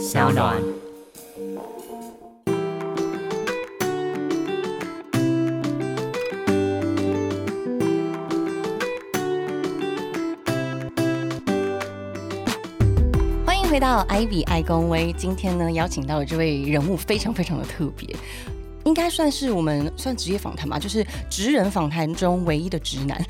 小暖。欢迎回到 Ivy 爱公威。今天呢，邀请到的这位人物非常非常的特别，应该算是我们算职业访谈吧，就是职人访谈中唯一的直男。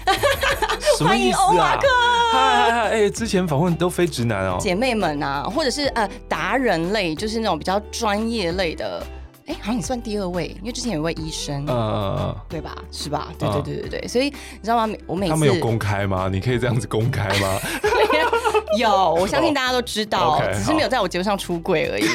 什么意思欢迎欧马啊克？嗨嗨嗨！哎，之前访问都非直男哦。姐妹们啊，或者是呃达人类，就是那种比较专业类的。哎，好像你算第二位，因为之前有一位医生，呃，对吧？是吧？对嗯对对对对。所以你知道吗？我每次他们有公开吗？你可以这样子公开吗？有，我相信大家都知道只是没有在我节目上出柜而已。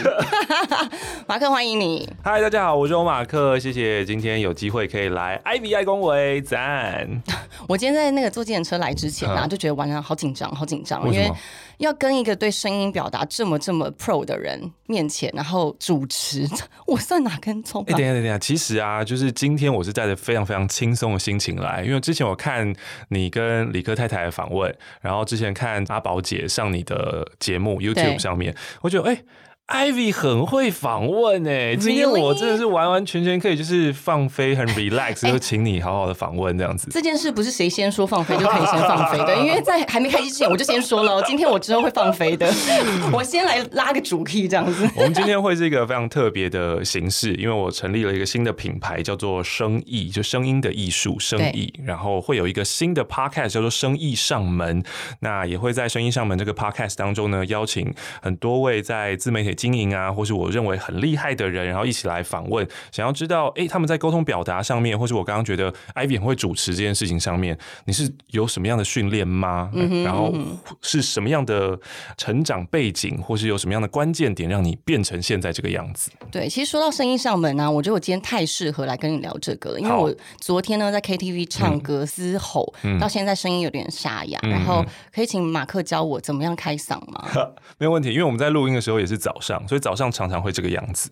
马克，欢迎你。嗨，大家好，我是欧马克，谢谢今天有机会可以来 Ivy 爱公维，赞。我今天在那个坐计程车来之前啊，啊就觉得完了，好紧张，好紧张，因为？要跟一个对声音表达这么这么 pro 的人面前，然后主持，我算哪根葱哎、啊？等一下，等一下，其实啊，就是今天我是带着非常非常轻松的心情来，因为之前我看你跟理科太太的访问，然后之前看阿宝姐上你的节目 YouTube 上面，我觉得哎。Ivy 很会访问哎，今天我真的是完完全全可以就是放飞，很 relax，就请你好好的访问这样子。这件事不是谁先说放飞就可以先放飞的，因为在还没开机之前我就先说了，今天我之后会放飞的，我先来拉个主 key 这样子。我们今天会是一个非常特别的形式，因为我成立了一个新的品牌，叫做生意，就声音的艺术，生意。然后会有一个新的 podcast 叫做《生意上门》，那也会在《生意上门》这个 podcast 当中呢，邀请很多位在自媒体经营啊，或是我认为很厉害的人，然后一起来访问，想要知道，哎，他们在沟通表达上面，或是我刚刚觉得 Ivy 很会主持这件事情上面，你是有什么样的训练吗？然后是什么样的成长背景，或是有什么样的关键点让你变成现在这个样子？对，其实说到声音上门呢、我觉得我今天太适合来跟你聊这个了，因为我昨天呢在 KTV 唱歌嘶吼，到现在声音有点沙哑，然后可以请马克教我怎么样开嗓吗？没有问题，因为我们在录音的时候也是早上，所以早上常常会这个样子。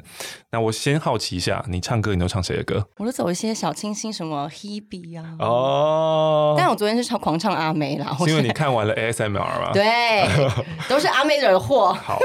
那我先好奇一下，你唱歌你都唱谁的歌？我都走一些小清新，什么 Hebe 啊，哦，但我昨天是唱狂唱阿妹啦，是因为你看完了 ASMR 吗？对，都是阿妹惹的祸。好，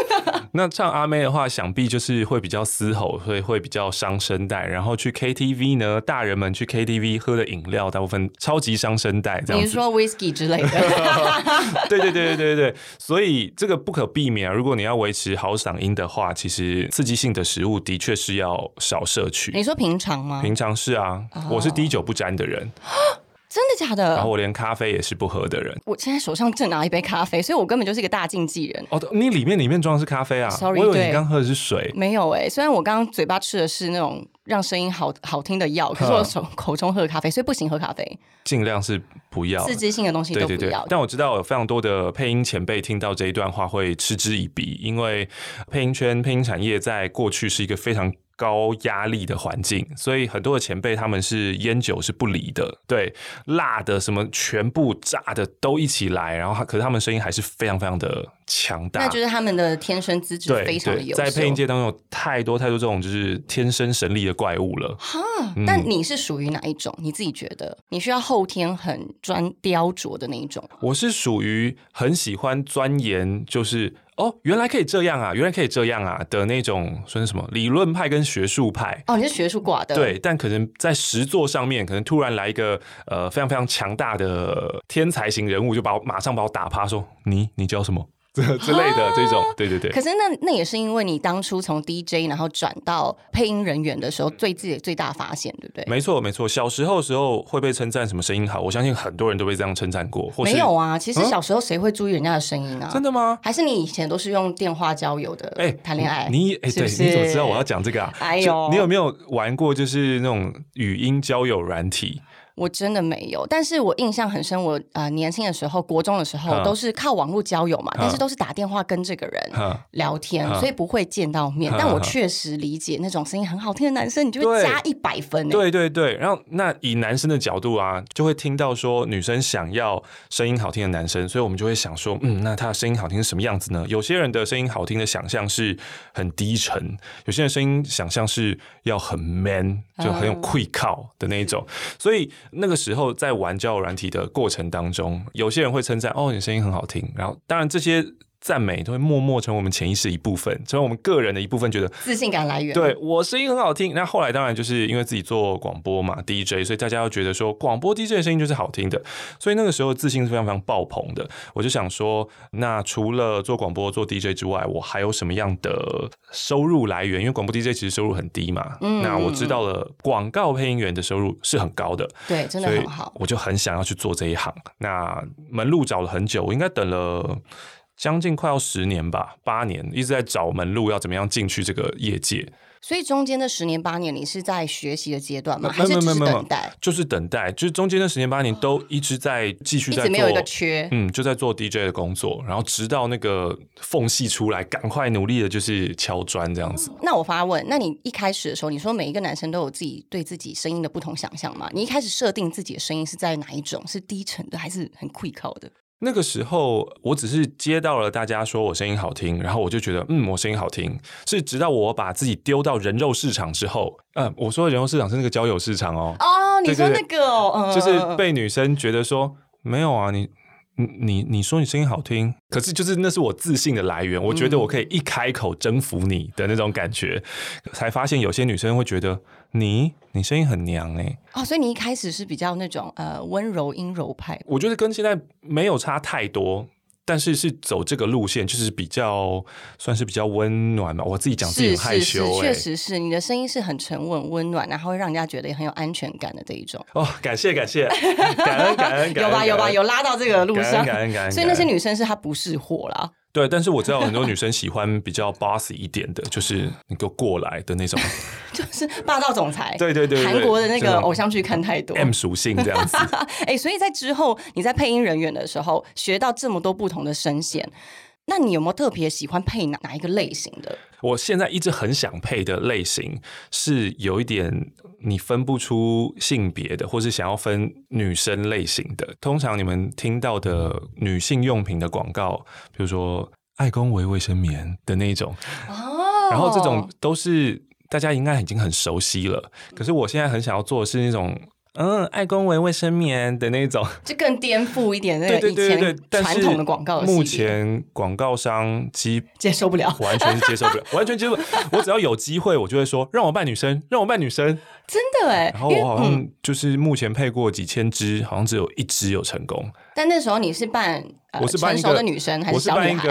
那唱阿妹的话，想必就是会比较嘶吼，所以会比较伤声带。然后去 KTV 呢，大人们去 KTV 喝的饮料，大部分超级伤声带，这样子。你是说 whisky 之类的？对对对对对对，所以这个不可避免啊。如果你要维持好嗓音的话，其实刺激性的食物的确是要少摄取。你说平常吗？平常是啊，我是滴酒不沾的人，真的假的？然后我连咖啡也是不喝的人。我现在手上正拿一杯咖啡，所以我根本就是一个大禁忌人。哦，你里面里面装的是咖啡啊 Sorry，我以为你刚喝的是水。没有哎、虽然我刚刚嘴巴吃的是那种让声音好好听的药，可是我手口中喝的咖啡，所以不行喝咖啡，尽量是不要。刺激性的东西都不要。，但我知道有非常多的配音前辈听到这一段话会嗤之以鼻，因为配音圈、配音产业在过去是一个非常高压力的环境，所以很多的前辈他们是烟酒是不离的，对辣的什么全部炸的都一起来，然后他可是他们声音还是非常非常的强大，那就是他们的天生资质非常的优秀。在配音界当中有太多太多这种就是天生神力的怪物了。哈，嗯但你是属于哪一种？你自己觉得你需要后天很专雕琢的那一种？我是属于很喜欢钻研，就是哦，原来可以这样啊，原来可以这样啊的那种，算是什么理论派跟学术派。哦，你是学术挂的，，对，但可能在实作上面，可能突然来一个呃非常非常强大的天才型人物，就把我马上把我打趴，说你你叫什么这 之类的这种，对对对可。是那那也是因为你当初从 DJ 然后转到配音人员的时候，对自己的最大发现，对不对？没错，没错。小时候的时候会被称赞什么声音好，我相信很多人都被这样称赞过。或没有啊，其实小时候谁会注意人家的声音啊？真的吗？还是你以前都是用电话交友的？哎、谈恋爱？你哎、对，你怎么知道我要讲这个啊？哎呦你有没有玩过就是那种语音交友软体？我真的没有，但是我印象很深。我呃年轻的时候，国中的时候嗯都是靠网络交友嘛，但是都是打电话跟这个人，聊天，嗯所以不会见到面。嗯但我确实理解那种声音很好听的男生，你就会加一百分、欸。对对对，然后那以男生的角度啊，就会听到说女生想要声音好听的男生，所以我们就会想说，嗯，那他的声音好听是什么样子呢？有些人的声音好听的想象是很低沉，有些人声音想象是要很 man，就很有嗯愧靠的那一种。所以那个时候在玩交友软体的过程当中，有些人会称赞哦，你声音很好听，然后当然这些。赞美都会默默成为我们潜意识一部分，成为我们个人的一部分，觉得自信感来源。对我声音很好听。那后来当然就是因为自己做广播嘛，DJ，所以大家又觉得说广播 DJ 的声音就是好听的，所以那个时候自信是非常非常爆棚的。我就想说，那除了做广播做 DJ 之外，我还有什么样的收入来源？因为广播 DJ 其实收入很低嘛。嗯。那我知道了，广告配音员的收入是很高的。对，真的很好。我就很想要去做这一行。那门路找了很久，我应该等了。将近快要十年吧，八年一直在找门路，要怎么样进去这个业界。所以中间的十年八年，你是在学习的阶段吗？还是只是等待？就是等待，就是中间的十年八年都一直在继续在做，没有一个缺。嗯，就在做 DJ 的工作，然后直到那个缝隙出来，赶快努力的就是敲砖这样子。那我发问，那你一开始的时候，你说每一个男生都有自己对自己声音的不同想象吗？你一开始设定自己的声音是在哪一种？是低沉的，还是很 quick 的？那个时候，我只是接到了大家说我声音好听，然后我就觉得，嗯，我声音好听。是直到我把自己丢到人肉市场之后，嗯，我说的人肉市场是那个交友市场哦。哦，你说那个哦，就是被女生觉得说，没有啊，你。你你你说你声音好听，可是就是那是我自信的来源。我觉得我可以一开口征服你的那种感觉，才发现有些女生会觉得你你声音很娘哎。哦，所以你一开始是比较那种呃温柔阴柔派。我觉得跟现在没有差太多。但是是走这个路线，就是比较算是比较温暖嘛。我自己讲自己很害羞，确实是你的声音是很沉稳、温暖，然后会让人家觉得也很有安全感的这一种。哦，感谢感谢，感恩 感恩，有吧有吧有拉到这个路上，感恩感恩。所以那些女生是她不是货啦。对，但是我知道很多女生喜欢比较 bossy 一点的，就是你给我过来的那种，就是霸道总裁。对对对，韩国的那个偶像剧看太多，M 属性这样子。哎，所以在之后你在配音人员的时候，学到这么多不同的声线。那你有没有特别喜欢配哪哪一个类型的？我现在一直很想配的类型是有一点你分不出性别的，或是想要分女生类型的。通常你们听到的女性用品的广告，比如说爱公维卫生棉的那种，哦，然后这种都是大家应该已经很熟悉了。可是我现在很想要做的是那种。嗯，爱公为卫生棉的那种，就更颠覆一点那个以前传统的广告。目前广告商基接受不了，完全接受不了，完全接受。不了我只要有机会，我就会说让我扮女生，让我扮女生。真的哎，然后我好像就是目前配过几千支，好像只有一支有成功。但那时候你是扮，我是扮成熟的女生还是小女孩？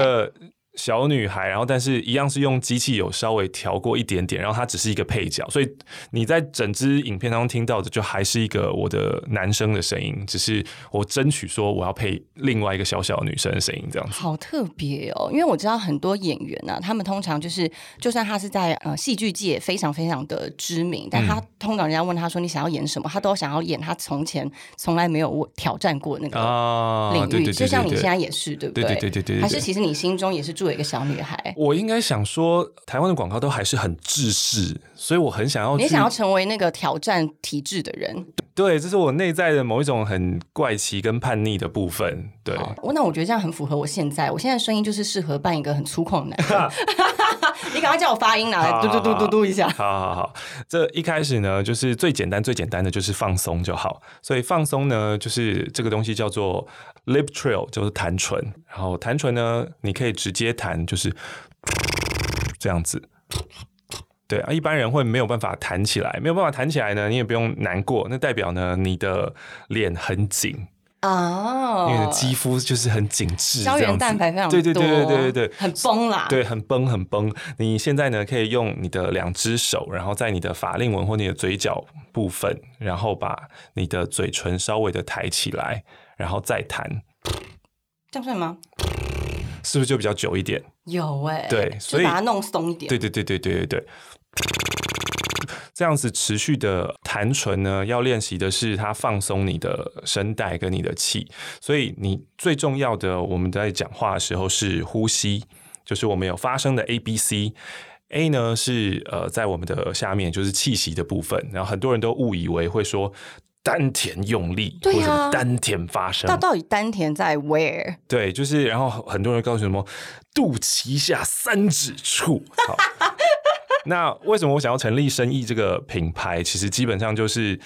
小女孩，然后但是一样是用机器有稍微调过一点点，然后她只是一个配角，所以你在整支影片当中听到的就还是一个我的男生的声音，只是我争取说我要配另外一个小小的女生的声音，这样子。好特别哦，因为我知道很多演员啊，他们通常就是就算他是在呃戏剧界非常非常的知名，但他通常人家问他说你想要演什么，他都想要演他从前从来没有挑战过那个领域，就像你现在也是，对不对？对对对对对。还是其实你心中也是住。一个小女孩，我应该想说，台湾的广告都还是很制式，所以我很想要，你想要成为那个挑战体制的人。对，这是我内在的某一种很怪奇跟叛逆的部分。对，那我觉得这样很符合我现在，我现在声音就是适合扮一个很粗犷的男人。你赶快叫我发音拿来，嘟嘟嘟嘟嘟一下。好好好，这一开始呢，就是最简单最简单的就是放松就好。所以放松呢，就是这个东西叫做 lip trill，就是弹唇。然后弹唇呢，你可以直接弹，就是 这样子。对啊，一般人会没有办法弹起来，没有办法弹起来呢，你也不用难过，那代表呢你的脸很紧哦，因为肌肤就是很紧致，胶原蛋白非常多，对对对对对对很崩啦，对，很崩很崩。你现在呢可以用你的两只手，然后在你的法令纹或你的嘴角部分，然后把你的嘴唇稍微的抬起来，然后再弹，这样算吗？是不是就比较久一点？有哎，对，所以把它弄松一点。对对对对对对对。这样子持续的弹唇呢，要练习的是它放松你的声带跟你的气，所以你最重要的，我们在讲话的时候是呼吸，就是我们有发声的 A B C，A 呢是呃在我们的下面就是气息的部分，然后很多人都误以为会说丹田用力，对呀，丹田发声，那到底丹田在 where？对，就是然后很多人告诉什么肚脐下三指处。那为什么我想要成立生意这个品牌？其实基本上就是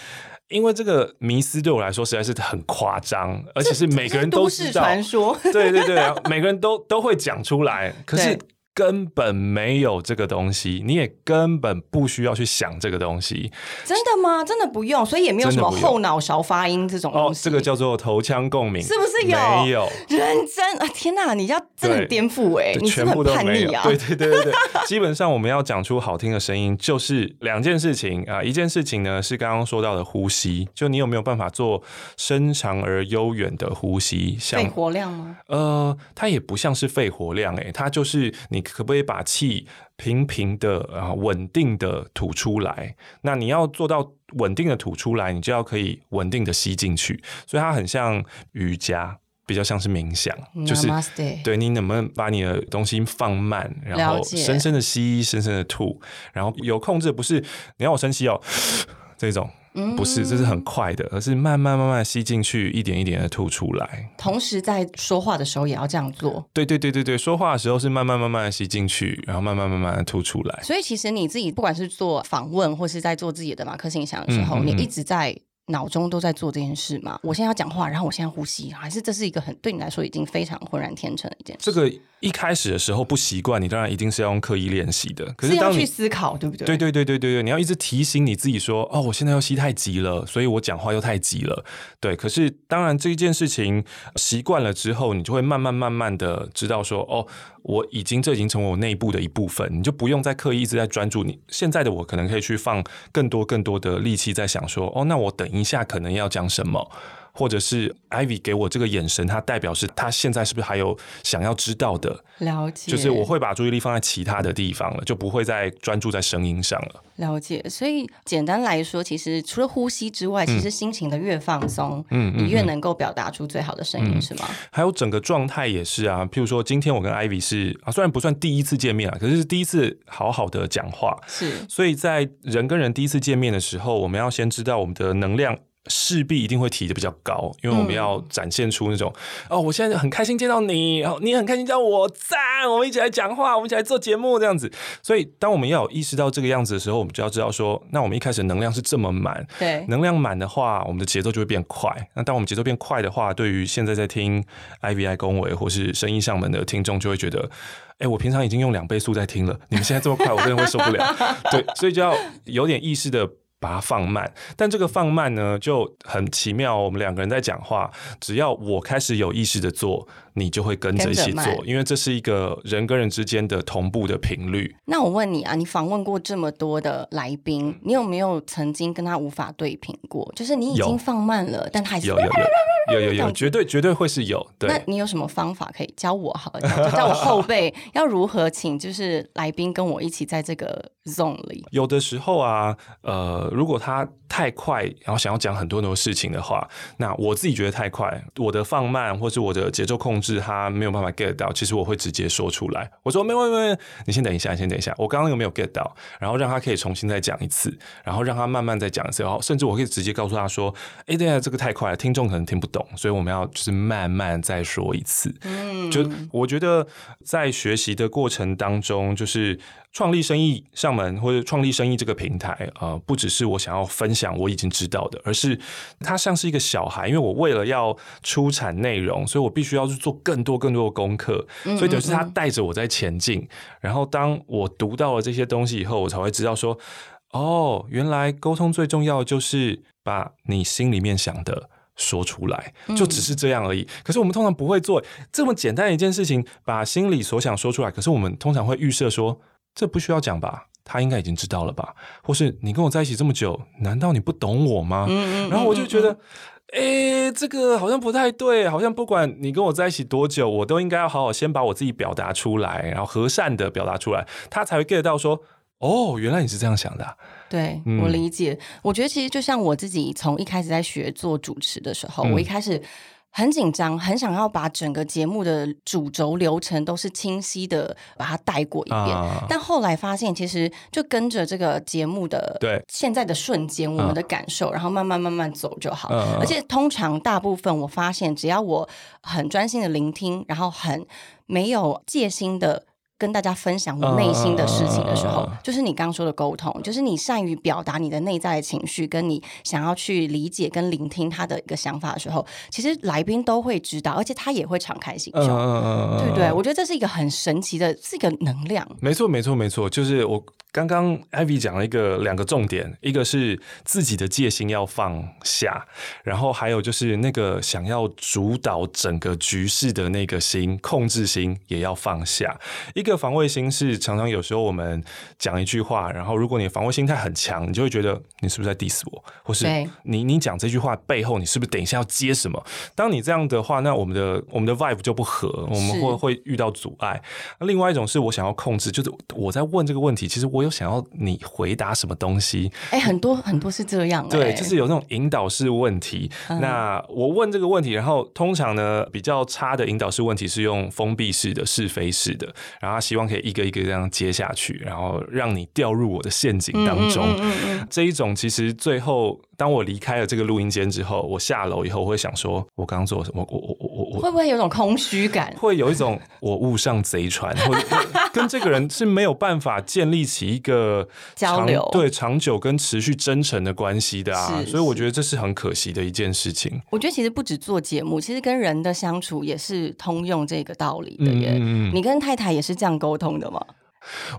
因为这个迷思对我来说实在是很夸张，而且是每个人都知道。传说，对对对，每个人都都会讲出来，可是。根本没有这个东西，你也根本不需要去想这个东西。真的吗？真的不用，所以也没有什么后脑勺发音这种东西。这个叫做头腔共鸣，是不是有？没有认真啊！天哪，你要真的颠覆哎！你全部都没有。啊！对对对对对，基本上我们要讲出好听的声音，就是两件事情啊。一件事情呢是刚刚说到的呼吸，就你有没有办法做深长而悠远的呼吸？肺活量吗？呃，它也不像是肺活量哎，它就是你。可不可以把气平平的啊稳定的吐出来？那你要做到稳定的吐出来，你就要可以稳定的吸进去。所以它很像瑜伽，比较像是冥想，就是对你能不能把你的东西放慢，然后深深的吸，深深的吐，然后有控制，不是你要我深吸哦这种。不是，这是很快的，而是慢慢慢慢吸进去，一点一点的吐出来。同时在说话的时候也要这样做。对对对对对，说话的时候是慢慢慢慢的吸进去，然后慢慢慢慢的吐出来。所以其实你自己不管是做访问，或是在做自己的马克信箱的时候，你一直在。脑中都在做这件事嘛？我现在要讲话，然后我现在呼吸，还是这是一个很对你来说已经非常浑然天成的一件事？这个一开始的时候不习惯，你当然一定是要用刻意练习的。可是要去思考，对不对？对对对对对对，你要一直提醒你自己说：“哦，我现在要吸太急了，所以我讲话又太急了。”对。可是当然这一件事情习惯了之后，你就会慢慢慢慢的知道说：“哦。”我已经这已经成为我内部的一部分，你就不用再刻意一直在专注。你现在的我可能可以去放更多更多的力气在想说，哦，那我等一下可能要讲什么。或者是 Ivy 给我这个眼神，它代表是他现在是不是还有想要知道的？了解，就是我会把注意力放在其他的地方了，就不会再专注在声音上了。了解，所以简单来说，其实除了呼吸之外，其实心情的越放松，嗯，你越能够表达出最好的声音，是吗？还有整个状态也是啊。譬如说，今天我跟 Ivy 是啊，虽然不算第一次见面啊，可是是第一次好好的讲话，是。所以在人跟人第一次见面的时候，我们要先知道我们的能量。势必一定会提的比较高，因为我们要展现出那种哦，我现在很开心见到你，然后你很开心叫我赞，我们一起来讲话，我们一起来做节目这样子。所以，当我们要有意识到这个样子的时候，我们就要知道说，那我们一开始能量是这么满，对，能量满的话，我们的节奏就会变快。那当我们节奏变快的话，对于现在在听 I V I 恭维或是声音上门的听众，就会觉得，哎，我平常已经用两倍速在听了，你们现在这么快，我真的会受不了。对，所以就要有点意识的。把它放慢，但这个放慢呢就很奇妙。我们两个人在讲话，只要我开始有意识的做，你就会跟着一起做，因为这是一个人跟人之间的同步的频率。那我问你啊，你访问过这么多的来宾，你有没有曾经跟他无法对频过？就是你已经放慢了，但他还是有有有有有有，绝对绝对会是有。对，那你有什么方法可以教我？好，教我后辈要如何请就是来宾跟我一起在这个 zone 里？有的时候啊，呃。如果他太快，然后想要讲很多很多事情的话，那我自己觉得太快，我的放慢或是我的节奏控制，他没有办法 get 到。其实我会直接说出来，我说没有没有，你先等一下，先等一下，我刚刚有没有 get 到？然后让他可以重新再讲一次，然后让他慢慢再讲一次，然后甚至我可以直接告诉他说：“哎，对啊，这个太快了，听众可能听不懂，所以我们要就是慢慢再说一次。”嗯，就我觉得在学习的过程当中，就是创立生意上门或者创立生意这个平台啊，不只是我想要分享。我已经知道的，而是它像是一个小孩，因为我为了要出产内容，所以我必须要去做更多更多的功课，所以等于是他带着我在前进。然后当我读到了这些东西以后，我才会知道说，哦，原来沟通最重要的就是把你心里面想的说出来，就只是这样而已。可是我们通常不会做这么简单的一件事情，把心里所想说出来。可是我们通常会预设说，这不需要讲吧。他应该已经知道了吧？或是你跟我在一起这么久，难道你不懂我吗？然后我就觉得，哎，这个好像不太对，好像不管你跟我在一起多久，我都应该要好好先把我自己表达出来，然后和善的表达出来，他才会 get 到说，哦，原来你是这样想的。对我理解，我觉得其实就像我自己从一开始在学做主持的时候，我一开始。很紧张，很想要把整个节目的主轴流程都是清晰的把它带过一遍，但后来发现，其实就跟着这个节目的对现在的瞬间，我们的感受，然后慢慢慢慢走就好。而且通常大部分我发现，只要我很专心的聆听，然后很没有戒心的。跟大家分享我内心的事情的时候，就是你刚刚说的沟通，就是你善于表达你的内在的情绪，跟你想要去理解跟聆听他的一个想法的时候，其实来宾都会知道，而且他也会敞开心胸，嗯对不对？我觉得这是一个很神奇的，是一个能量。没错，没错，没错，就是我刚刚 Ivy 讲了一个两个重点，一个是自己的戒心要放下，然后还有就是那个想要主导整个局势的那个心，控制心也要放下。一个防卫心是常常有时候我们讲一句话，然后如果你防卫心态很强，你就会觉得你是不是在 diss 我，或是你你讲这句话背后，你是不是等一下要接什么？当你这样的话，那我们的我们的 vibe 就不合，我们会会遇到阻碍。那另外一种是我想要控制，就是我在问这个问题，其实我有想要你回答什么东西，哎，很多很多是这样、对，哎就是有那种引导式问题。那我问这个问题，然后通常呢比较差的引导式问题是用封闭式的、是非式的，然后他希望可以一个一个这样接下去，然后让你掉入我的陷阱当中。嗯嗯嗯这一种其实最后，当我离开了这个录音间之后，我下楼以后，我会想说，我刚刚做了什么？我我我我我会不会有种空虚感？会有一种我误上贼船，或者跟这个人是没有办法建立起一个交流对长久跟持续真诚的关系的啊。所以我觉得这是很可惜的一件事情。我觉得其实不止做节目，其实跟人的相处也是通用这个道理的耶。你跟太太也是这样沟通的吗？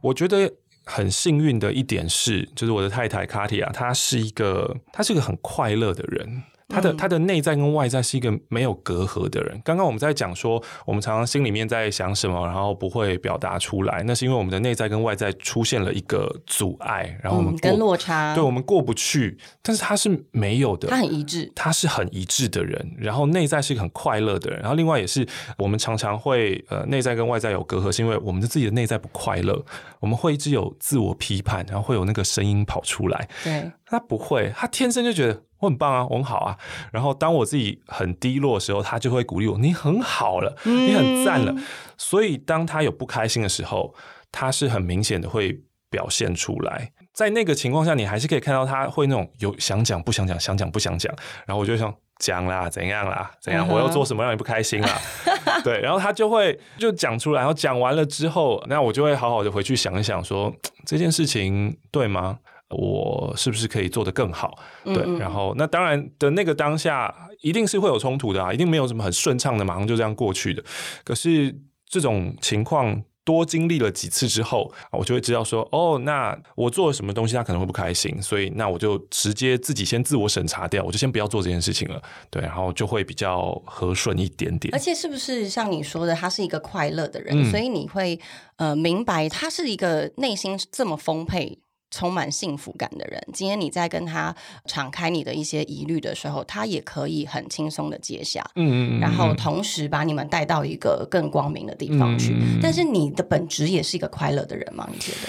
我觉得很幸运的一点是，就是我的太太卡提亚，她是一个她是一个很快乐的人。她的他的内在跟外在是一个没有隔阂的人。刚刚我们在讲说，我们常常心里面在想什么，然后不会表达出来，那是因为我们的内在跟外在出现了一个阻碍，然后我们嗯，跟落差，对我们过不去。但是他是没有的，他很一致。他是很一致的人，然后内在是一个很快乐的人，然后另外也是我们常常会呃内在跟外在有隔阂，是因为我们的自己的内在不快乐，我们会一直有自我批判，然后会有那个声音跑出来。对，他不会，他天生就觉得我很棒啊，我很好啊。然后当我自己很低落的时候，他就会鼓励我：“你很好了，你很赞了。所以当他有不开心的时候，他是很明显的会表现出来。在那个情况下，你还是可以看到他会那种有想讲不想讲，想讲不想讲。然后我就想讲啦，怎样啦，怎样，我又做什么让你不开心啦？对，然后他就会就讲出来，然后讲完了之后，那我就会好好的回去想一想说，这件事情对吗？我是不是可以做得更好？对，嗯嗯然后那当然的那个当下一定是会有冲突的啊，一定没有什么很顺畅的，马上就这样过去的。可是这种情况多经历了几次之后，我就会知道说，哦，那我做了什么东西他可能会不开心，所以那我就直接自己先自我审查掉，我就先不要做这件事情了。对，然后就会比较和顺一点点而。且是不是像你说的，他是一个快乐的人，嗯所以你会呃明白他是一个内心这么丰沛。充满幸福感的人，今天你在跟他敞开你的一些疑虑的时候，他也可以很轻松的接下，嗯嗯嗯，然后同时把你们带到一个更光明的地方去。但是你的本质也是一个快乐的人吗？你觉得？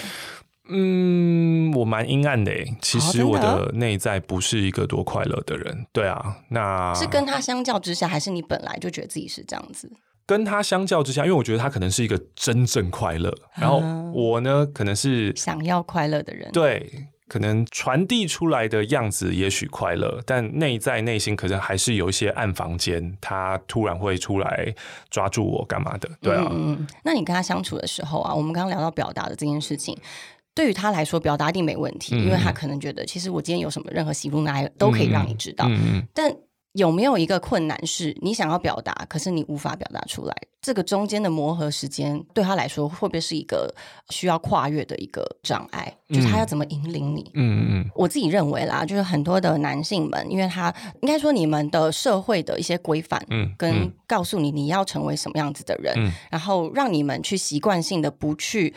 嗯，我蛮阴暗的诶。其实我的内在不是一个多快乐的人。对啊，那是跟他相较之下，还是你本来就觉得自己是这样子？跟他相较之下，因为我觉得他可能是一个真正快乐，然后啊我呢，可能是想要快乐的人，对。可能传递出来的样子也许快乐，但内在内心可能还是有一些暗房间，他突然会出来抓住我干嘛的？对啊，那你跟他相处的时候啊，我们刚刚聊到表达的这件事情，对于他来说，表达一定没问题，嗯因为他可能觉得，其实我今天有什么任何喜怒哀乐都可以让你知道。嗯嗯，但有没有一个困难是你想要表达，可是你无法表达出来？这个中间的磨合时间，对他来说会不会是一个需要跨越的一个障碍？就是他要怎么引领你？嗯嗯我自己认为啦，就是很多的男性们，因为他应该说你们的社会的一些规范，嗯跟嗯告诉你你要成为什么样子的人，嗯然后让你们去习惯性的不去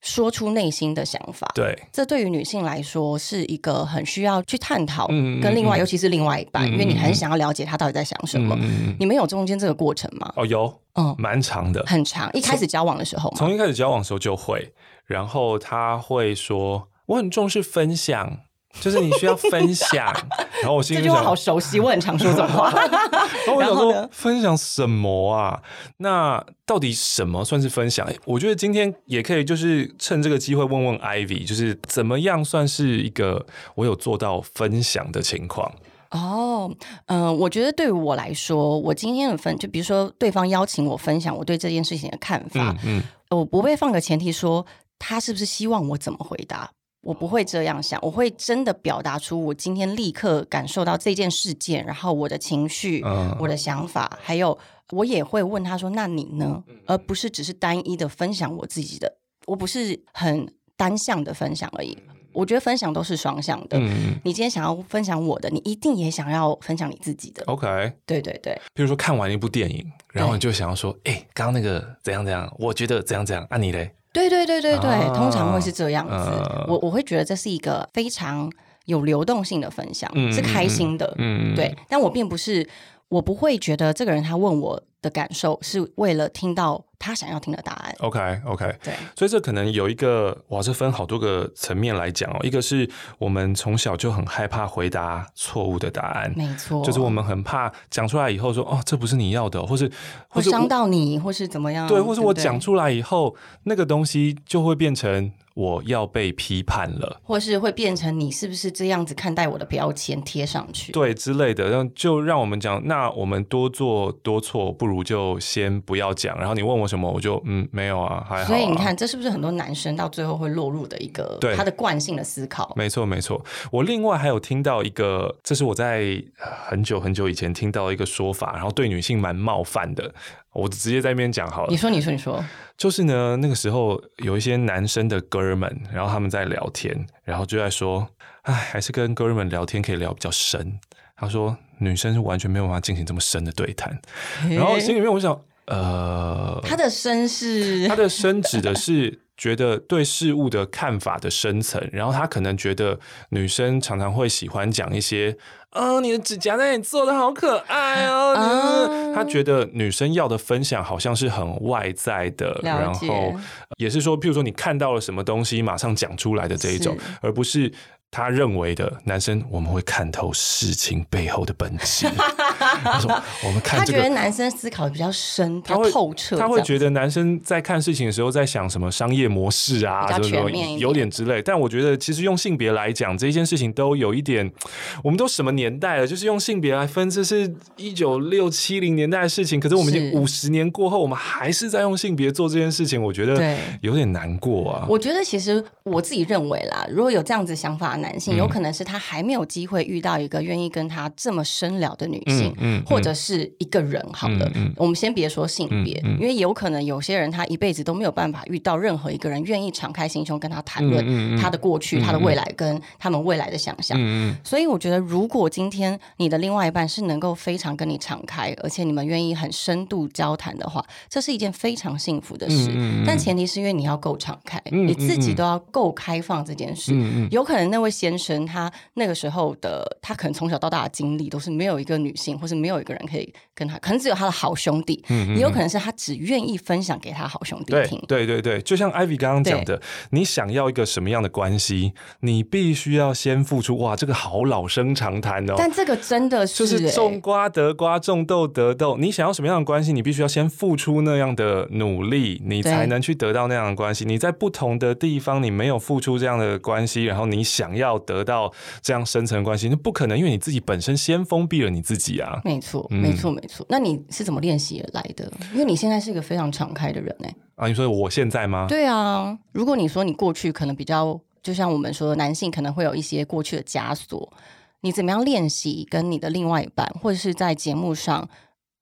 说出内心的想法。对，这对于女性来说是一个很需要去探讨，跟另外，嗯尤其是另外一半，嗯因为你很嗯想要了解他到底在想什么。你们有中间这个过程吗？哦，有。嗯，蛮长的，很长，一开始交往的时候从？从一开始交往的时候就会，然后他会说我很重视分享，就是你需要分享，然后我心里就想这句话好，熟悉，我很常说这种话。然后呢说分享什么啊？那到底什么算是分享？我觉得今天也可以就是趁这个机会问问 Ivy，就是怎么样算是一个我有做到分享的情况？哦，嗯、我觉得对于我来说，我今天的分，就比如说对方邀请我分享我对这件事情的看法，嗯嗯我不会放个前提说他是不是希望我怎么回答，我不会这样想，我会真的表达出我今天立刻感受到这件事件，然后我的情绪、嗯我的想法，还有我也会问他说：“那你呢？”嗯而不是只是单一的分享我自己的，我不是很单向的分享而已。我觉得分享都是双向的。嗯你今天想要分享我的，你一定也想要分享你自己的。，OK。对对对，比如说看完一部电影，然后你就想要说，哎、刚刚那个怎样怎样，我觉得怎样怎样，啊你嘞？对对对对对，啊通常会是这样子。呃我我会觉得这是一个非常有流动性的分享，嗯是开心的。嗯，对，但我并不是，我不会觉得这个人他问我的感受是为了听到他想要听的答案。OK OK，对，所以这可能有一个，哇，这分好多个层面来讲哦。一个是我们从小就很害怕回答错误的答案，没错，就是我们很怕讲出来以后说，哦，这不是你要的哦，或是或会伤到你，或是怎么样？对，或是我讲，出来以后，那个东西就会变成我要被批判了。或是会变成你是不是这样子看待我的标签贴上去？对之类的，就让我们讲，那我们多做多错，不如就先不要讲。然后你问我什么，我就嗯没有啊，还好、啊。所以你看，这是不是很多男生到最后会落入的一个对他的惯性的思考？没错，没错。我另外还有听到一个，这是我在呃很久很久以前听到一个说法，然后对女性蛮冒犯的。我直接在那边讲好了你，说，你说，你说，就是呢，那个时候有一些男生的哥儿们，然后他们在聊天，然后就在说，哎，还是跟哥儿们聊天可以聊比较深。他说，女生是完全没有办法进行这么深的对谈。然后心里面我想，呃，他的深是他的深指的是觉得对事物的看法的深层，然后他可能觉得女生常常会喜欢讲一些，啊、你的指甲那里做的好可爱哦。啊他觉得女生要的分享好像是很外在的，然后也是说，譬如说你看到了什么东西，马上讲出来的这一种，而不是。他认为的男生，我们会看透事情背后的本质。他说：“ 我们看这个他觉得男生思考的比较深，他会透彻，他会觉得得男生在看事情的时候在想什么商业模式啊，比较什么什么全面一点有点之类。但我觉得其实用性别来讲，这一件事情都有一点，我们都什么年代了？就是用性别来分，这是一九六七零年代的事情。可是我们已经五十年过后，我们还是在用性别做这件事情，我觉得有点难过啊。我觉得其实我自己认为啦，如果有这样子想法的男性，嗯有可能是他还没有机会遇到一个愿意跟他这么深聊的女性，嗯嗯或者是一个人好了。嗯嗯我们先别说性别，因为有可能有些人他一辈子都没有办法遇到任何一个人愿意敞开心胸跟他谈论他的过去、他的未来跟他们未来的想象。所以我觉得，如果今天你的另外一半是能够非常跟你敞开，而且你们愿意很深度交谈的话，这是一件非常幸福的事。但前提是因为你要够敞开，嗯你自己都要够开放这件事。有可能那位先生他那个时候的，他可能从小到大的经历都是没有一个女性，或是没有一个人可以跟他，可能只有他的好兄弟，也有可能是他只愿意分享给他好兄弟对听。对对对，就像 Ivy 刚刚讲的，你想要一个什么样的关系，你必须要先付出。哇，这个好老生常谈哦。但这个真的是、就是欸种瓜得瓜，种豆得豆。你想要什么样的关系，你必须要先付出那样的努力，你才能去得到那样的关系。你在不同的地方，你没有付出这样的关系，然后你想要得到这样深层的关系，那不可能，因为你自己本身先封闭了你自己啊。没错，嗯没错，没错。那你是怎么练习而来的？因为你现在是一个非常敞开的人呢、啊，你说我现在吗？对啊，如果你说你过去可能比较，就像我们说，男性可能会有一些过去的枷锁，你怎么样练习跟你的另外一半，或者是在节目上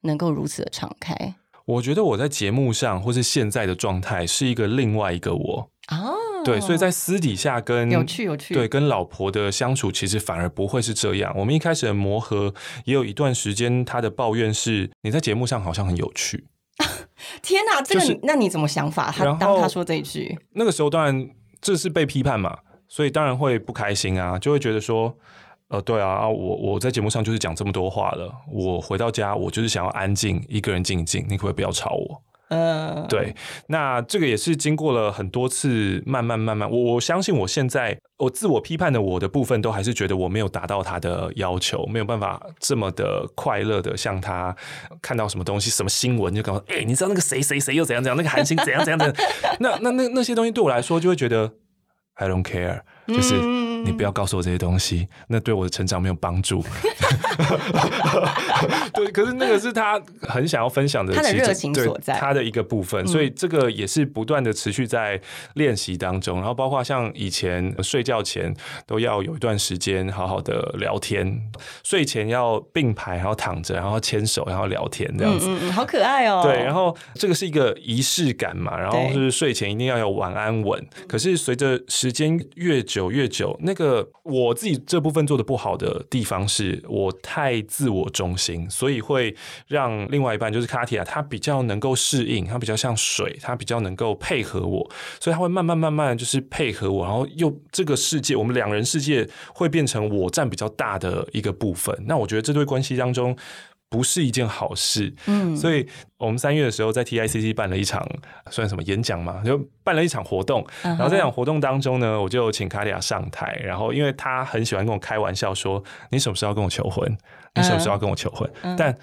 能够如此的敞开我觉得我在节目上或是现在的状态是一个另外一个我。啊？对，所以在私底下跟有趣有趣，对，跟老婆的相处其实反而不会是这样。我们一开始的磨合，也有一段时间，他的抱怨是你在节目上好像很有趣。天哪，这个就是、那你怎么想法？他当他说这一句，那个时候当然这是被批判嘛，所以当然会不开心啊，就会觉得说。呃，对啊，啊我我在节目上就是讲这么多话了，我回到家我就是想要安静，一个人静一静，你可不可以不要吵我？呃，对，那这个也是经过了很多次慢慢慢慢，我我相信我现在我自我批判的我的部分，都还是觉得我没有达到他的要求，没有办法这么的快乐的像他看到什么东西、什么新闻就跟我说，哎、你知道那个谁谁谁又怎样怎样，那个韩星怎样怎样怎样，那那那那些东西对我来说就会觉得 I don't care，就是。嗯你不要告诉我这些东西，那对我的成长没有帮助。对，可是那个是他很想要分享的，他的热情所在，他的一个部分，所以这个也是不断的持续在练习当中。然后包括像以前睡觉前都要有一段时间好好的聊天，睡前要并排，然后躺着，然后牵手，然后聊天这样子，好可爱哦。对，然后这个是一个仪式感嘛，然后就是睡前一定要有晚安吻。可是随着时间越久越久，那个我自己这部分做的不好的地方是我太自我中心，所以会让另外一半就是卡提亚，他比较能够适应，他比较像水，他比较能够配合我，所以他会慢慢慢慢就是配合我，然后又这个世界，我们两人世界会变成我占比较大的一个部分。那我觉得这对关系当中。不是一件好事，嗯，所以我们三月的时候在 TICC 办了一场算什么演讲嘛，就办了一场活动，然后这场活动当中呢，我就请卡利亚上台，然后因为他很喜欢跟我开玩笑说，你什么时候要跟我求婚？你什么时候要跟我求婚？但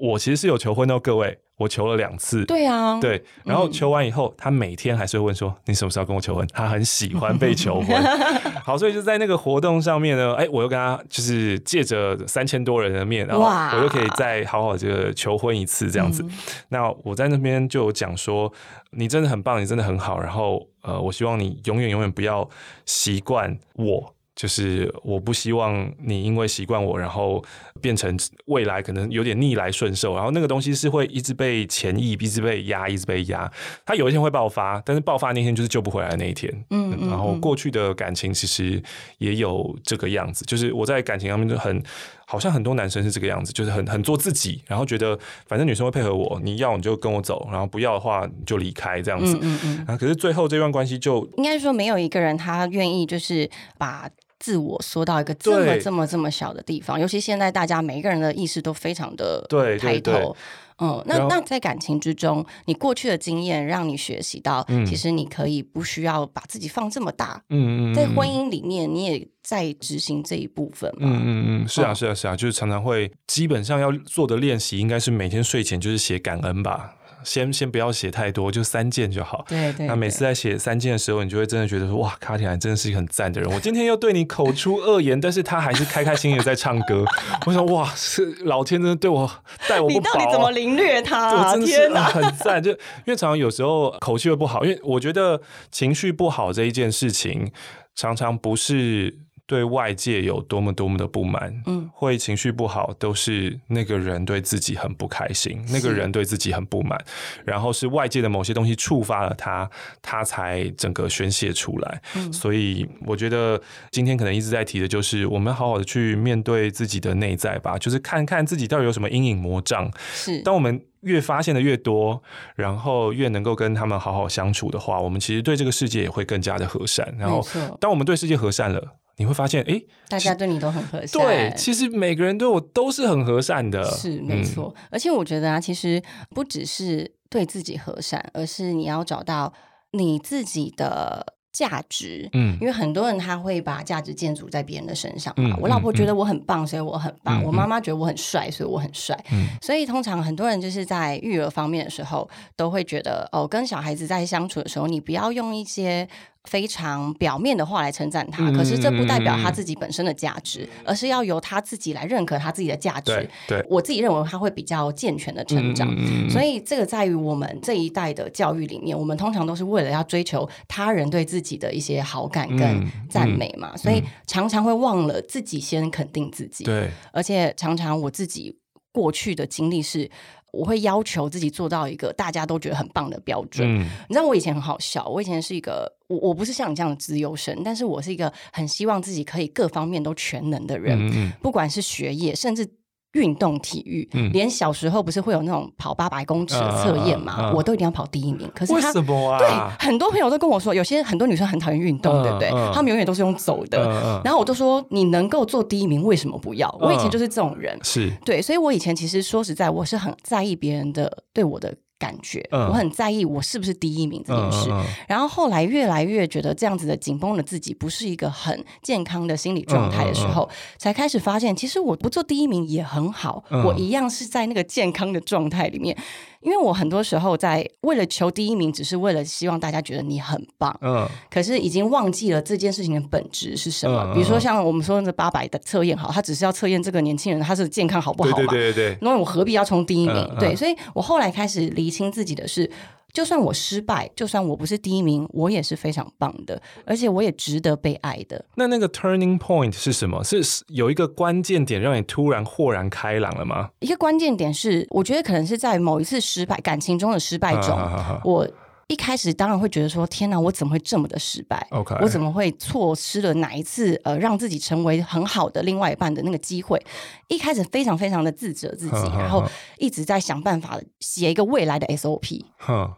我其实是有求婚的，各位。我求了两次，对啊，对，然后求完以后，他每天还是会问说：“你什么时候跟我求婚？”他很喜欢被求婚。好，所以就在那个活动上面呢，哎，我又跟他就是借着三千多人的面，然后我又可以再好好这个求婚一次这样子。那我在那边就有讲说：“你真的很棒，你真的很好。”然后呃，我希望你永远永远不要习惯我。就是我不希望你因为习惯我，然后变成未来可能有点逆来顺受，然后那个东西是会一直被潜意，一直被压，一直被压。他有一天会爆发，但是爆发那天就是救不回来的那一天。嗯嗯。然后过去的感情其实也有这个样子，就是我在感情上面就很好像很多男生是这个样子，就是很很做自己，然后觉得反正女生会配合我，你要你就跟我走，然后不要的话就离开这样子。嗯嗯。啊，可是最后这段关系就应该说没有一个人他愿意就是把。自我缩到一个这么这么这么小的地方，尤其现在大家每一个人的意识都非常的抬头，嗯，那那在感情之中，你过去的经验让你学习到，其实你可以不需要把自己放这么大，嗯嗯，在婚姻里面你也在执行这一部分，嗯嗯嗯，是啊是啊是啊，就是常常会基本上要做的练习，应该是每天睡前就是写感恩吧。先先不要写太多，就三件就好。对对。那每次在写三件的时候，你就会真的觉得说，哇，卡提兰真的是一个很赞的人。我今天又对你口出恶言，但是他还是开开心心的在唱歌。我想，哇，是老天真的对我待我不薄。你到底怎么凌虐他？天哪，很赞！就因为常常有时候口气会不好，因为我觉得情绪不好这一件事情，常常不是。对外界有多么多么的不满，嗯，会情绪不好，都是那个人对自己很不开心，那个人对自己很不满，然后是外界的某些东西触发了他，他才整个宣泄出来。所以我觉得今天可能一直在提的就是，我们好好的去面对自己的内在吧，就是看看自己到底有什么阴影魔障。是，当我们越发现的越多，然后越能够跟他们好好相处的话，我们其实对这个世界也会更加的和善。然后，当我们对世界和善了。你会发现，哎，大家对你都很和善。对，其实每个人对我都是很和善的。是没错，而且我觉得啊，其实不只是对自己和善，而是你要找到你自己的。价值，嗯，因为很多人他会把价值建筑在别人的身上嘛。我老婆觉得我很棒，所以我很棒；我妈妈觉得我很帅，所以我很帅。所以通常很多人就是在育儿方面的时候，都会觉得哦，跟小孩子在相处的时候，你不要用一些。非常表面的话来称赞他，可是这不代表他自己本身的价值，而是要由他自己来认可他自己的价值。对，我自己认为他会比较健全的成长。所以这个在于我们这一代的教育里面，我们通常都是为了要追求他人对自己的一些好感跟赞美嘛，所以常常会忘了自己先肯定自己。对，而且常常我自己过去的经历是。我会要求自己做到一个大家都觉得很棒的标准。你知道我以前很好笑，我以前是一个我我不是像你这样的自优生，但是我是一个很希望自己可以各方面都全能的人，不管是学业，甚至。运动体育，连小时候不是会有那种跑八百公尺的测验嘛？我都一定要跑第一名。可是为什么啊？对，很多朋友都跟我说，有些很多女生很讨厌运动，对不对？他们永远都是用走的。然后我都说，你能够做第一名，为什么不要？我以前就是这种人，是对，所以我以前其实说实在，我是很在意别人的对我的。感觉我很在意我是不是第一名这件事，然后后来越来越觉得这样子的紧绷的自己不是一个很健康的心理状态的时候，才开始发现其实我不做第一名也很好，我一样是在那个健康的状态里面。因为我很多时候在为了求第一名，只是为了希望大家觉得你很棒，嗯，可是已经忘记了这件事情的本质是什么。比如说像我们说的八百的测验，好，他只是要测验这个年轻人他是健康好不好嘛？对对对对。那我何必要冲第一名？对，所以我后来开始厘清自己的是。就算我失败，就算我不是第一名，我也是非常棒的，而且我也值得被爱的。那那个 turning point 是什么？是有一个关键点让你突然豁然开朗了吗？一个关键点是，我觉得可能是在某一次失败感情中的失败中，我。一开始当然会觉得说天哪，我怎么会这么的失败？OK，我怎么会错失了哪一次呃让自己成为很好的另外一半的那个机会？一开始非常非常的自责自己，然后一直在想办法写一个未来的 SOP。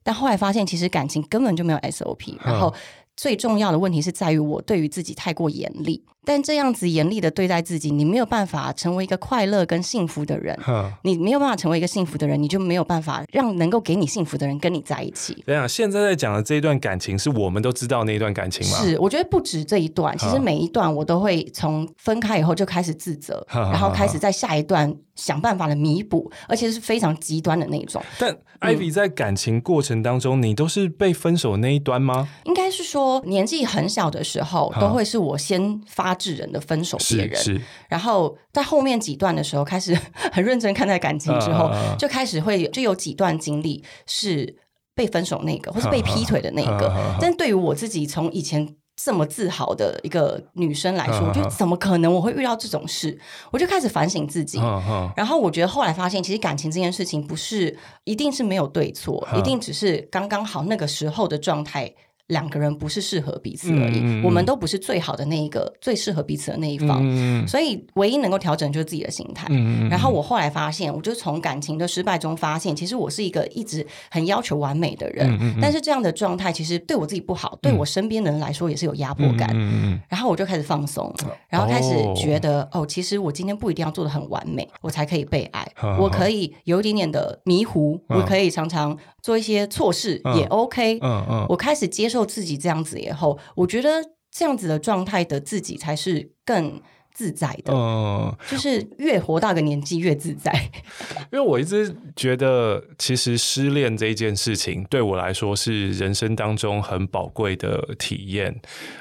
但后来发现其实感情根本就没有 SOP，然后。最重要的问题是在于我对于自己太过严厉，但这样子严厉的对待自己，你没有办法成为一个快乐跟幸福的人。你没有办法成为一个幸福的人，你就没有办法让能够给你幸福的人跟你在一起。等下，现在在讲的这一段感情，是我们都知道那一段感情吗？是，我觉得不止这一段，其实每一段我都会从分开以后就开始自责，然后开始在下一段。想办法的弥补，而且是非常极端的那种。但艾比在感情过程当中，你都是被分手那一端吗？应该是说年纪很小的时候，都会是我先发制人的分手别人，然后在后面几段的时候，开始很认真看待感情之后，就开始会就有几段经历是被分手那个，或是被劈腿的那个。但对于我自己，从以前。这么自豪的一个女生来说，我觉得怎么可能我会遇到这种事？我就开始反省自己。然后我觉得后来发现，其实感情这件事情不是一定是没有对错，一定只是刚刚好那个时候的状态。两个人不是适合彼此而已，我们都不是最好的那一个，最适合彼此的那一方，所以唯一能够调整就是自己的心态。然后我后来发现，我就从感情的失败中发现，其实我是一个一直很要求完美的人，但是这样的状态其实对我自己不好，对我身边的人来说也是有压迫感。然后我就开始放松，然后开始觉得哦，其实我今天不一定要做的很完美，我才可以被爱，我可以有一点点的迷糊，我可以常常做一些错事也 OK。嗯嗯，我开始接。受自己这样子以后，我觉得这样子的状态的自己才是更自在的。嗯，就是越活大个年纪越自在。因为我一直觉得，其实失恋这一件事情对我来说是人生当中很宝贵的体验。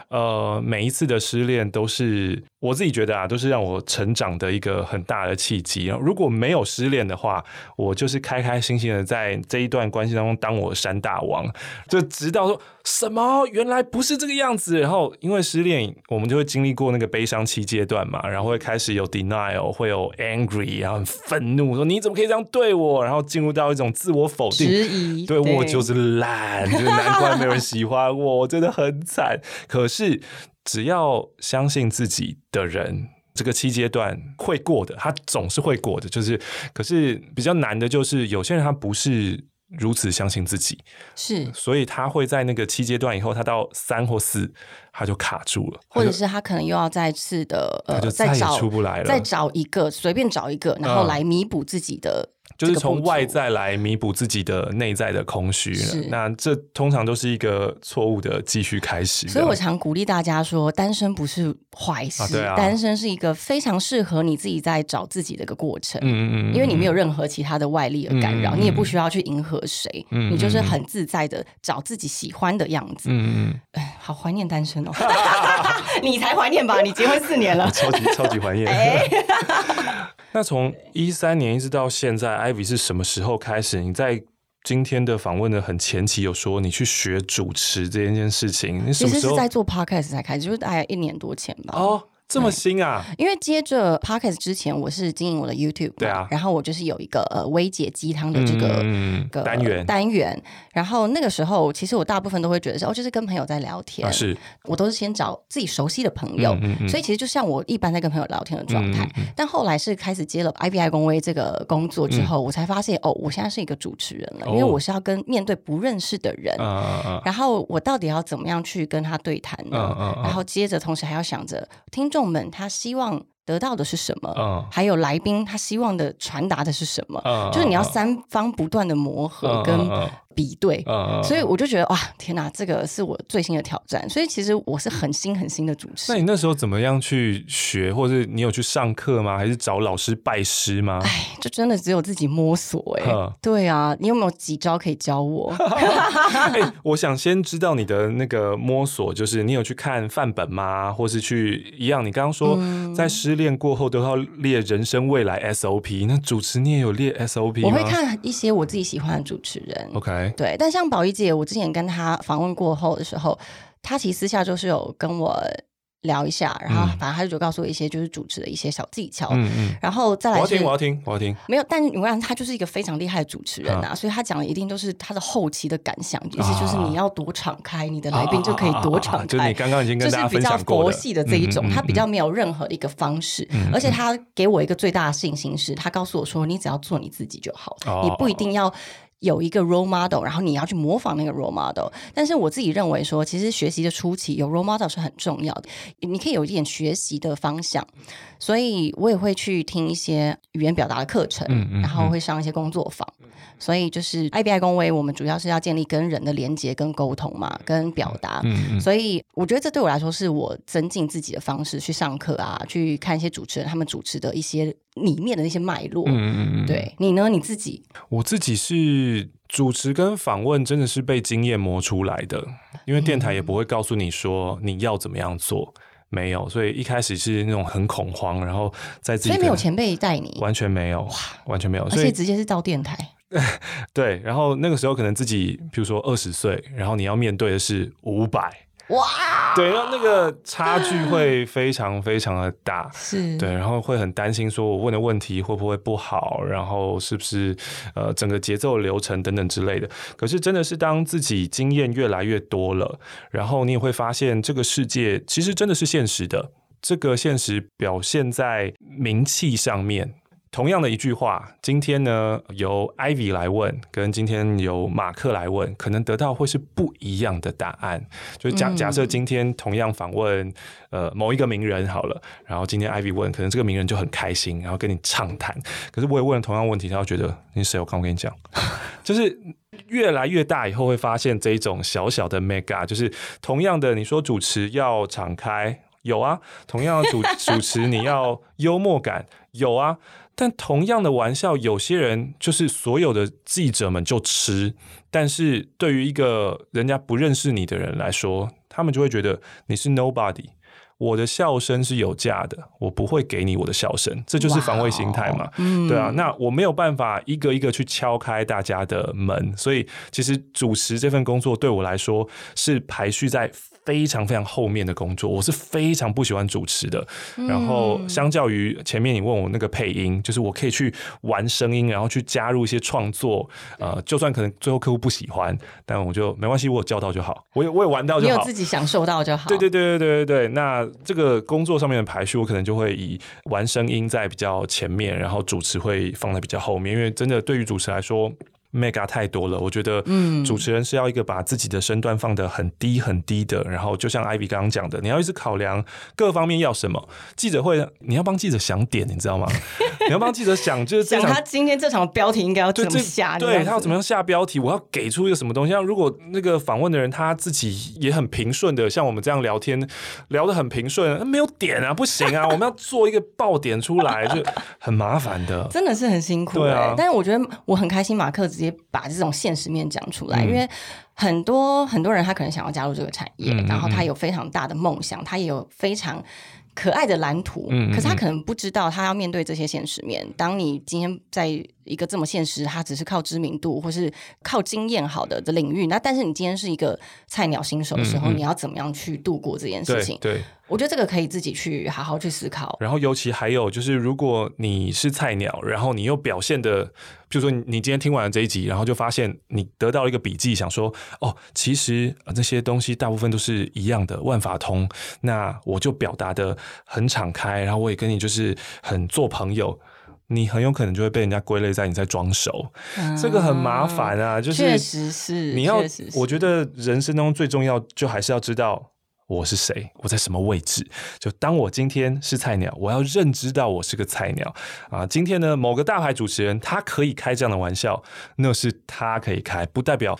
呃，每一次的失恋都是我自己觉得啊，都是让我成长的一个很大的契机。如果没有失恋的话，我就是开开心心的在这一段关系当中当我山大王，就直到说什么原来不是这个样子。然后因为失恋，我们就会经历过那个悲伤期阶段嘛，然后会开始有 denial，会有 angry，然后很愤怒，说你怎么可以这样对我？然后进入到一种自我否定，质疑，对我就是烂，就难怪没有人喜欢我，我真的很惨。可是。是，只要相信自己的人，这个七阶段会过的，他总是会过的。就是，可是比较难的就是，有些人他不是如此相信自己，是，所以他会在那个七阶段以后，他到三或四，他就卡住了，或者是他可能又要再次的呃，再找出不来了，再找一个，随便找一个，然后来弥补自己的。就是从外在来弥补自己的内在的空虚，那这通常都是一个错误的继续开始。所以我常鼓励大家说，单身不是坏事，单身是一个非常适合你自己在找自己的一个过程。嗯嗯嗯，因为你没有任何其他的外力而干扰，你也不需要去迎合谁，你就是很自在的找自己喜欢的样子。嗯嗯，哎，好怀念单身哦，你才怀念吧？你结婚四年了，超级超级怀念。那从一三年一直到现在 ，Ivy 是什么时候开始？你在今天的访问的很前期有说你去学主持这件事情，你什么时候在做 Podcast 才开始？就是大概一年多前吧。哦。这么新啊！因为接着 podcast 之前，我是经营我的 YouTube，对啊，然后我就是有一个呃微解鸡汤的这个单元。单元，然后那个时候其实我大部分都会觉得说，哦，就是跟朋友在聊天，是。我都是先找自己熟悉的朋友，所以其实就像我一般在跟朋友聊天的状态。但后来是开始接了 IBI 公威这个工作之后，我才发现哦，我现在是一个主持人了，因为我是要跟面对不认识的人，然后我到底要怎么样去跟他对谈呢？然后接着同时还要想着听众们他希望。望得到的是什么？嗯，还有来宾他希望的传达的是什么？嗯，就是你要三方不断的磨合跟比对，所以我就觉得哇，天哪，这个是我最新的挑战。所以其实我是很新很新的主持。那你那时候怎么样去学，或者你有去上课吗？还是找老师拜师吗？哎，就真的只有自己摸索哎。对啊，你有没有几招可以教我？哎，我想先知道你的那个摸索，就是你有去看范本吗？或是去一样？你刚刚说在失恋过后都要列人生未来 SOP，那主持你也有列 SOP 吗？我会看一些我自己喜欢的主持人。OK，对，但像宝仪姐，我之前跟她访问过后的时候，她其实私下就是有跟我。聊一下，然后反正他就告诉我一些就是主持的一些小技巧，嗯嗯，然后再来我要听，我要听，我要听。没有，但你看他就是一个非常厉害的主持人啊，所以他讲的一定都是他的后期的感想，意思就是你要多敞开，你的来宾就可以多敞开。就你刚刚已经跟大家分享过佛系的这一种，他比较没有任何一个方式，而且他给我一个最大的信心是，他告诉我说，你只要做你自己就好，你不一定要。有一个 role model，然后你要去模仿那个 role model。但是我自己认为说，其实学习的初期有 role model 是很重要的，你可以有一点学习的方向。所以我也会去听一些语言表达的课程，然后会上一些工作坊。所以就是 IBI 公威，我们主要是要建立跟人的连接、跟沟通嘛，跟表达。所以我觉得这对我来说是我增进自己的方式，去上课啊，去看一些主持人他们主持的一些里面的那些脉络。嗯嗯嗯。对你呢？你自己？我自己是主持跟访问，真的是被经验磨出来的。因为电台也不会告诉你说你要怎么样做，没有。所以一开始是那种很恐慌，然后在自己所以没有前辈带你，完全没有，完全没有，所以直接是到电台。对，然后那个时候可能自己，比如说二十岁，然后你要面对的是五百，哇，对，然后那个差距会非常非常的大，是对，然后会很担心说我问的问题会不会不好，然后是不是呃整个节奏流程等等之类的。可是真的是当自己经验越来越多了，然后你也会发现这个世界其实真的是现实的，这个现实表现在名气上面。同样的一句话，今天呢由 Ivy 来问，跟今天由马克来问，可能得到会是不一样的答案。就假假设今天同样访问呃某一个名人好了，然后今天 Ivy 问，可能这个名人就很开心，然后跟你畅谈。可是我也问了同样问题，他觉得你谁？我刚我跟你讲，就是越来越大以后会发现这一种小小的 mega，就是同样的，你说主持要敞开，有啊；同样的主 主持你要幽默感，有啊。但同样的玩笑，有些人就是所有的记者们就吃，但是对于一个人家不认识你的人来说，他们就会觉得你是 nobody。我的笑声是有价的，我不会给你我的笑声，这就是防卫心态嘛，对啊。那我没有办法一个一个去敲开大家的门，所以其实主持这份工作对我来说是排序在。非常非常后面的工作，我是非常不喜欢主持的。然后，相较于前面你问我那个配音，就是我可以去玩声音，然后去加入一些创作。呃，就算可能最后客户不喜欢，但我就没关系，我有教到就好，我有我也玩到就好，你有自己享受到就好。对对对对对对对。那这个工作上面的排序，我可能就会以玩声音在比较前面，然后主持会放在比较后面，因为真的对于主持来说。Mega 太多了，我觉得，嗯，主持人是要一个把自己的身段放得很低很低的，然后就像 Ivy 刚刚讲的，你要一直考量各方面要什么。记者会，你要帮记者想点，你知道吗？你要帮记者想，就是想他今天这场标题应该要怎么下，对他要怎么样下标题，我要给出一个什么东西。像如果那个访问的人他自己也很平顺的，像我们这样聊天聊得很平顺，没有点啊，不行啊，我们要做一个爆点出来，就很麻烦的，真的是很辛苦。对啊，但是我觉得我很开心，马克。直接把这种现实面讲出来，因为很多很多人他可能想要加入这个产业，然后他有非常大的梦想，他也有非常可爱的蓝图，可是他可能不知道他要面对这些现实面。当你今天在一个这么现实，它只是靠知名度或是靠经验好的的领域，那但是你今天是一个菜鸟新手的时候，你要怎么样去度过这件事情？对。我觉得这个可以自己去好好去思考。然后，尤其还有就是，如果你是菜鸟，然后你又表现的，比如说你今天听完了这一集，然后就发现你得到一个笔记，想说哦，其实这些东西大部分都是一样的，万法通。那我就表达的很敞开，然后我也跟你就是很做朋友，你很有可能就会被人家归类在你在装熟，这个很麻烦啊。就是确实是你要，我觉得人生当中最重要就还是要知道。我是谁，我在什么位置。就当我今天是菜鸟，我要认知到我是个菜鸟啊。今天呢，某个大牌主持人他可以开这样的玩笑，那是他可以开，不代表。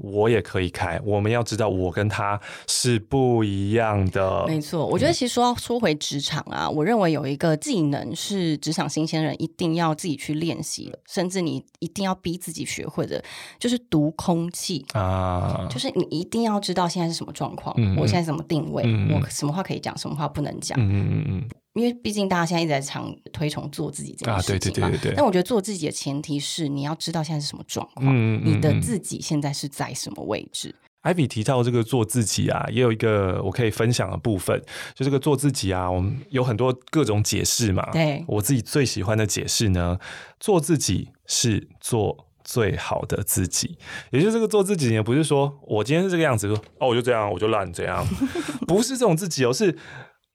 我也可以开，我们要知道我跟他是不一样的。没错，我觉得其实说说回职场啊，我认为有一个技能是职场新鲜人一定要自己去练习，甚至你一定要逼自己学会的，就是读空气啊，就是你一定要知道现在是什么状况，我现在怎么定位，我什么话可以讲，什么话不能讲。嗯嗯嗯。因为毕竟大家现在一直在常推崇做自己这件事情嘛，但我觉得做自己的前提是你要知道现在是什么状况，你的自己现在是在什么位置。Ivy 提到这个做自己啊，也有一个我可以分享的部分，就这个做自己啊，我们有很多各种解释嘛。对我自己最喜欢的解释呢，做自己是做最好的自己，也就是这个做自己，也不是说我今天是这个样子，说哦我就这样，我就烂这样，不是这种自己哦，是。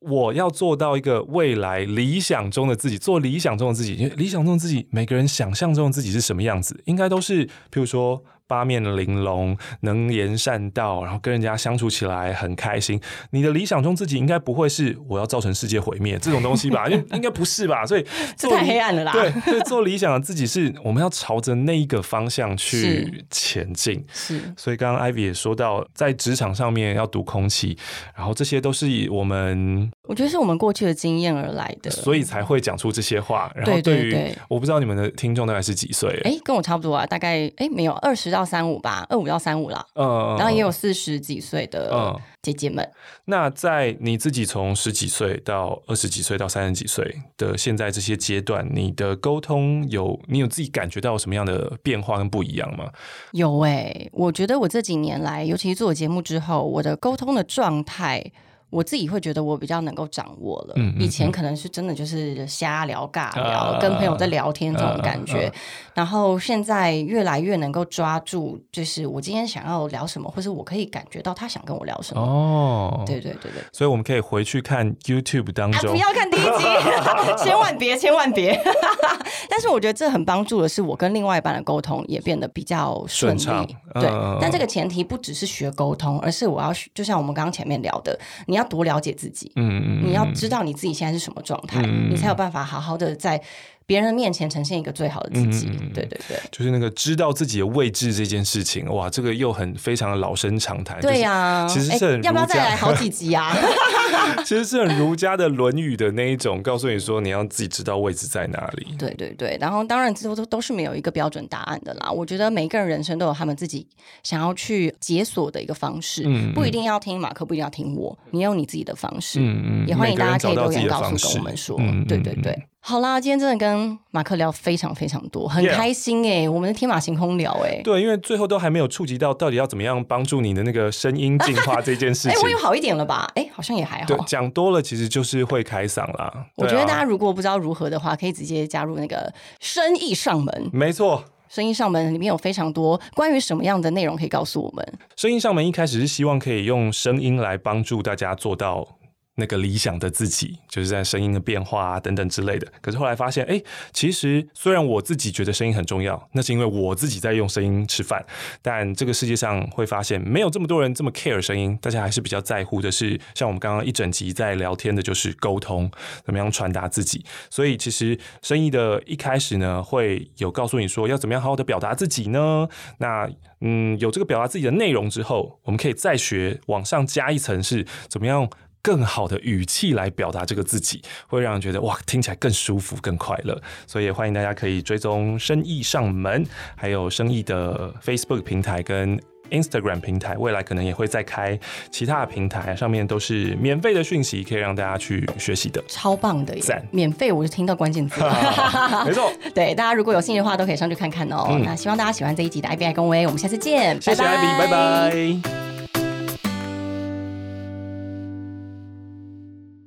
我要做到一个未来理想中的自己，做理想中的自己。因为理想中的自己，每个人想象中的自己是什么样子，应该都是，譬如说。八面玲珑，能言善道，然后跟人家相处起来很开心。你的理想中自己应该不会是我要造成世界毁灭这种东西吧？应应该不是吧？所以这太黑暗了啦。对，所以做理想的自己是我们要朝着那一个方向去前进。是，所以刚刚 Ivy 也说到，在职场上面要读空气，然后这些都是以我们，我觉得是我们过去的经验而来的，所以才会讲出这些话。然后对于我不知道你们的听众大概是几岁？哎，跟我差不多啊，大概哎没有二十。到三五吧，二五到三五了，嗯，然后也有四十几岁的姐姐们。那在你自己从十几岁到二十几岁到三十几岁的现在这些阶段，你的沟通有你有自己感觉到什么样的变化跟不一样吗？有诶，我觉得我这几年来，尤其是做节目之后，我的沟通的状态。我自己会觉得我比较能够掌握了，以前可能是真的就是瞎聊尬聊，跟朋友在聊天这种感觉，然后现在越来越能够抓住，就是我今天想要聊什么，或是我可以感觉到他想跟我聊什么。哦，对对对对，所以我们可以回去看 YouTube 当中，不要看第一集，千万别，千万别。但是我觉得这很帮助的是，我跟另外一半的沟通也变得比较顺利。对，但这个前提不只是学沟通，而是我要就像我们刚刚前面聊的，你要多了解自己，嗯嗯，你要知道你自己现在是什么状态，你才有办法好好的在。别人的面前呈现一个最好的自己，对对对，就是那个知道自己的位置这件事情，哇，这个又很非常的老生常谈。对呀，其实是很要不要再来好几集啊？其实是很儒家的《论语》的那一种，告诉你说你要自己知道位置在哪里。对对对，然后当然之后都都是没有一个标准答案的啦。我觉得每一个人人生都有他们自己想要去解锁的一个方式，不一定要听马克，不一定要听我，你有你自己的方式。嗯嗯，也欢迎大家可以留言告诉跟我们说，对对对。好啦，今天真的跟马克聊非常非常多，很开心哎，我们的天马行空聊哎，对，因为最后都还没有触及到到底要怎么样帮助你的那个声音进化这件事情。哎，我有好一点了吧？哎，好像也还好。对，讲多了其实就是会开嗓啦。我觉得大家如果不知道如何的话，可以直接加入那个生意上门。没错，生意上门里面有非常多关于什么样的内容可以告诉我们。生意上门一开始是希望可以用声音来帮助大家做到。那个理想的自己，就是在声音的变化啊等等之类的。可是后来发现，哎，其实虽然我自己觉得声音很重要，那是因为我自己在用声音吃饭。但这个世界上会发现，没有这么多人这么 care 声音，大家还是比较在乎的是，像我们刚刚一整集在聊天的，就是沟通，怎么样传达自己。所以其实生意的一开始呢，会有告诉你说要怎么样好好的表达自己呢？那嗯，有这个表达自己的内容之后，我们可以再学往上加一层，是怎么样？更好的语气来表达这个自己，会让人觉得哇，听起来更舒服、更快乐。所以也欢迎大家可以追踪生意上门，还有生意的 Facebook 平台跟 Instagram 平台。未来可能也会再开其他的平台，上面都是免费的讯息，可以让大家去学习的。超棒的，赞！免费，我就听到关键字。没错，对大家如果有兴趣的话，都可以上去看看哦。那希望大家喜欢这一集的 IBI 公威，我们下次见，谢谢 IB，拜拜。